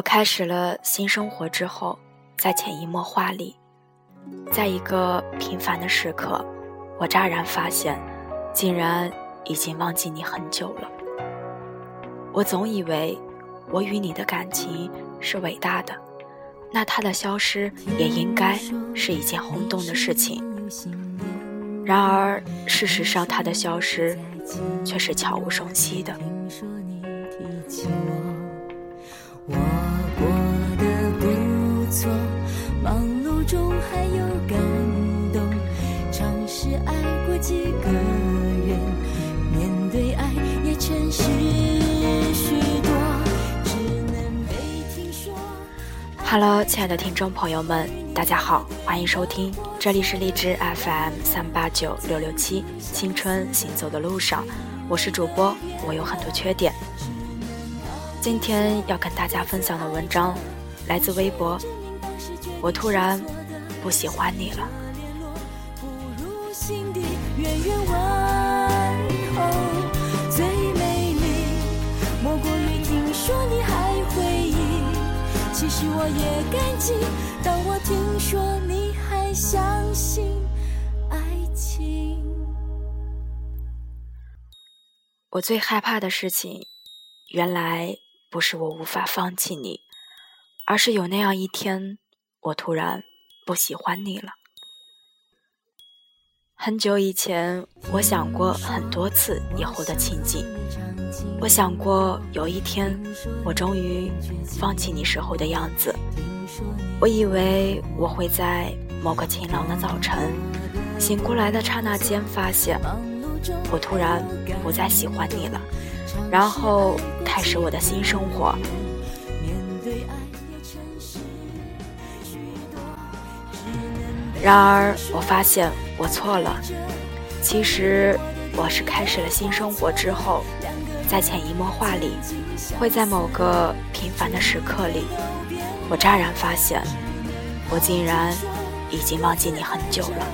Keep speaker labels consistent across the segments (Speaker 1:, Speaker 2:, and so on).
Speaker 1: 我开始了新生活之后，在潜移默化里，在一个平凡的时刻，我乍然发现，竟然已经忘记你很久了。我总以为，我与你的感情是伟大的，那它的消失也应该是一件轰动的事情。然而，事实上，它的消失却是悄无声息的。
Speaker 2: 还有感动。尝试爱过几个人，面对爱也诚实许多，只能被听说。
Speaker 1: Hello，亲爱的听众朋友们，大家好，欢迎收听，这里是荔枝 FM 三八九六六七，青春行走的路上，我是主播，我有很多缺点。今天要跟大家分享的文章来自微博。我突然不喜欢你了。
Speaker 2: 最美丽莫过于听说你还回忆。其实我也感激，当我听说你还相信爱情。
Speaker 1: 我最害怕的事情，原来。不是我无法放弃你，而是有那样一天，我突然不喜欢你了。很久以前，我想过很多次以后的情景，我想过有一天，我终于放弃你时候的样子。我以为我会在某个晴朗的早晨，醒过来的刹那间，发现我突然不再喜欢你了。然后开始我的新生活。然而，我发现我错了。其实，我是开始了新生活之后，在潜移默化里，会在某个平凡的时刻里，我乍然发现，我竟然已经忘记你很久了。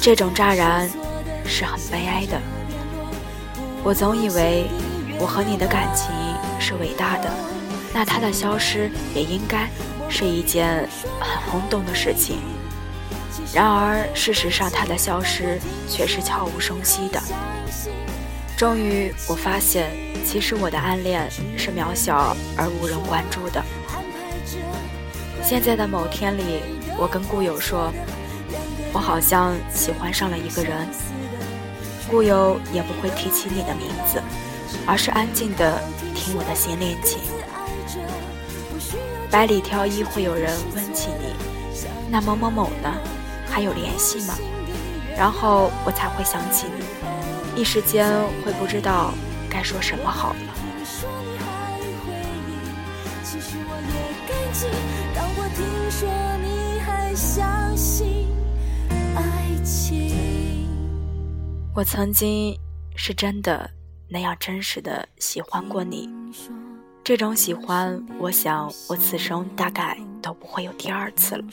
Speaker 1: 这种乍然，是很悲哀的。我总以为我和你的感情是伟大的，那它的消失也应该是一件很轰动的事情。然而，事实上，它的消失却是悄无声息的。终于，我发现，其实我的暗恋是渺小而无人关注的。现在的某天里，我跟故友说，我好像喜欢上了一个人。故友也不会提起你的名字，而是安静的听我的新恋情。百里挑一会有人问起你，那某某某呢？还有联系吗？然后我才会想起你，一时间会不知道该说什么好了。当我听说你还相信爱情。我曾经是真的那样真实的喜欢过你，这种喜欢，我想我此生大概都不会有第二次了。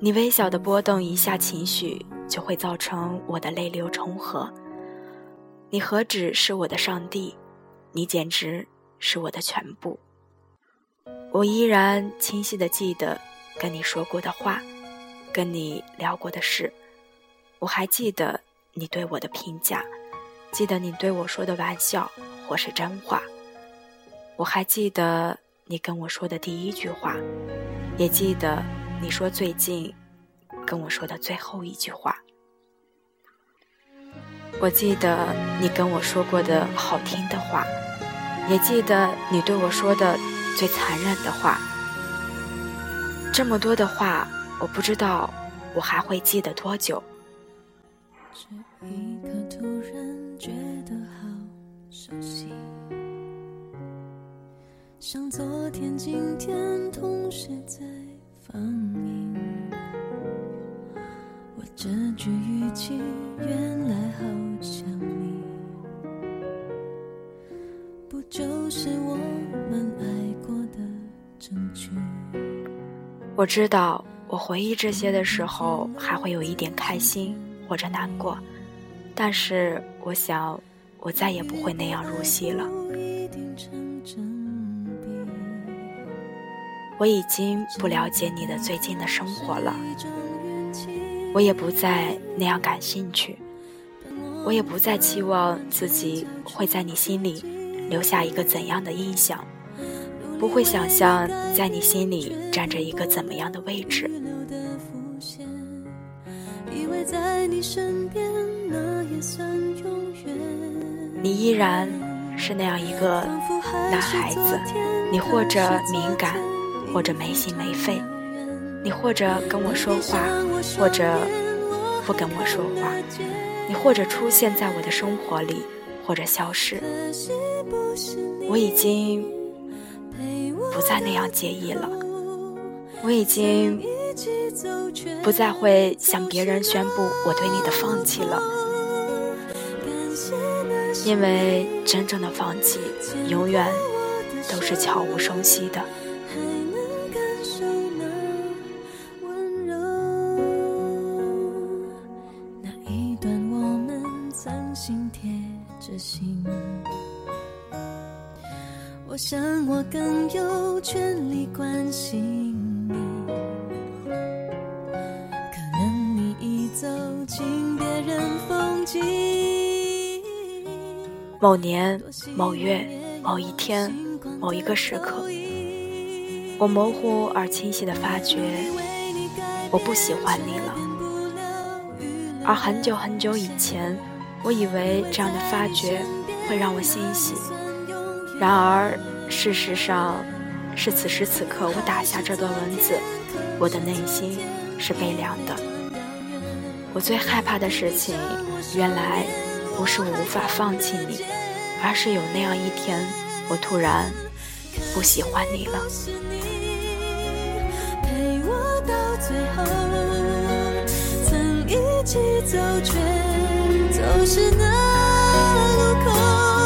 Speaker 1: 你微小的波动一下情绪，就会造成我的泪流成河。你何止是我的上帝，你简直是我的全部。我依然清晰的记得跟你说过的话，跟你聊过的事，我还记得。你对我的评价，记得你对我说的玩笑或是真话，我还记得你跟我说的第一句话，也记得你说最近跟我说的最后一句话。我记得你跟我说过的好听的话，也记得你对我说的最残忍的话。这么多的话，我不知道我还会记得多久。这一刻突然觉得好熟悉，像昨天、今天同时在放映。我这句语气原来好像你，不就是我们爱过的证据？我知道，我回忆这些的时候，还会有一点开心。或者难过，但是我想，我再也不会那样入戏了。我已经不了解你的最近的生活了，我也不再那样感兴趣，我也不再期望自己会在你心里留下一个怎样的印象，不会想象在你心里占着一个怎么样的位置。你依然是那样一个男孩子，你或者敏感。或者没心没肺，你或者跟我说话，或者不跟我说话，你或者出现在我的生活里，或者消失。我已经不再那样介意了，我已经不再会向别人宣布我对你的放弃了，因为真正的放弃永远都是悄无声息的。
Speaker 2: 想我更有权利关心你，可能你已走进别人风景。
Speaker 1: 某年某月某一天某一个时刻，我模糊而清晰的发觉，我不喜欢你了。而很久很久以前，我以为这样的发觉会让我欣喜。然而，事实上，是此时此刻我打下这段文字，我的内心是悲凉的。我最害怕的事情，原来不是我无法放弃你，而是有那样一天，我突然不喜欢你了。
Speaker 2: 陪我到最后，曾一起走却走失那路口。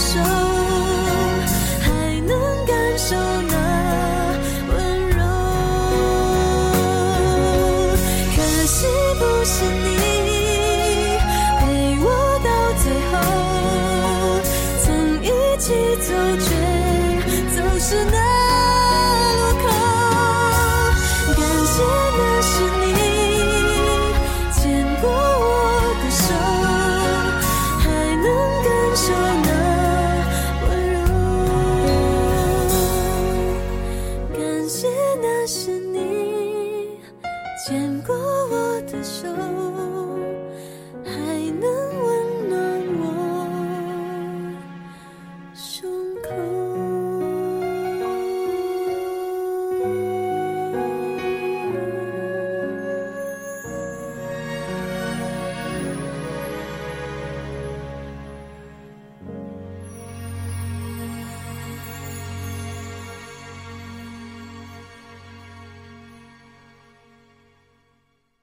Speaker 2: 手。牵挂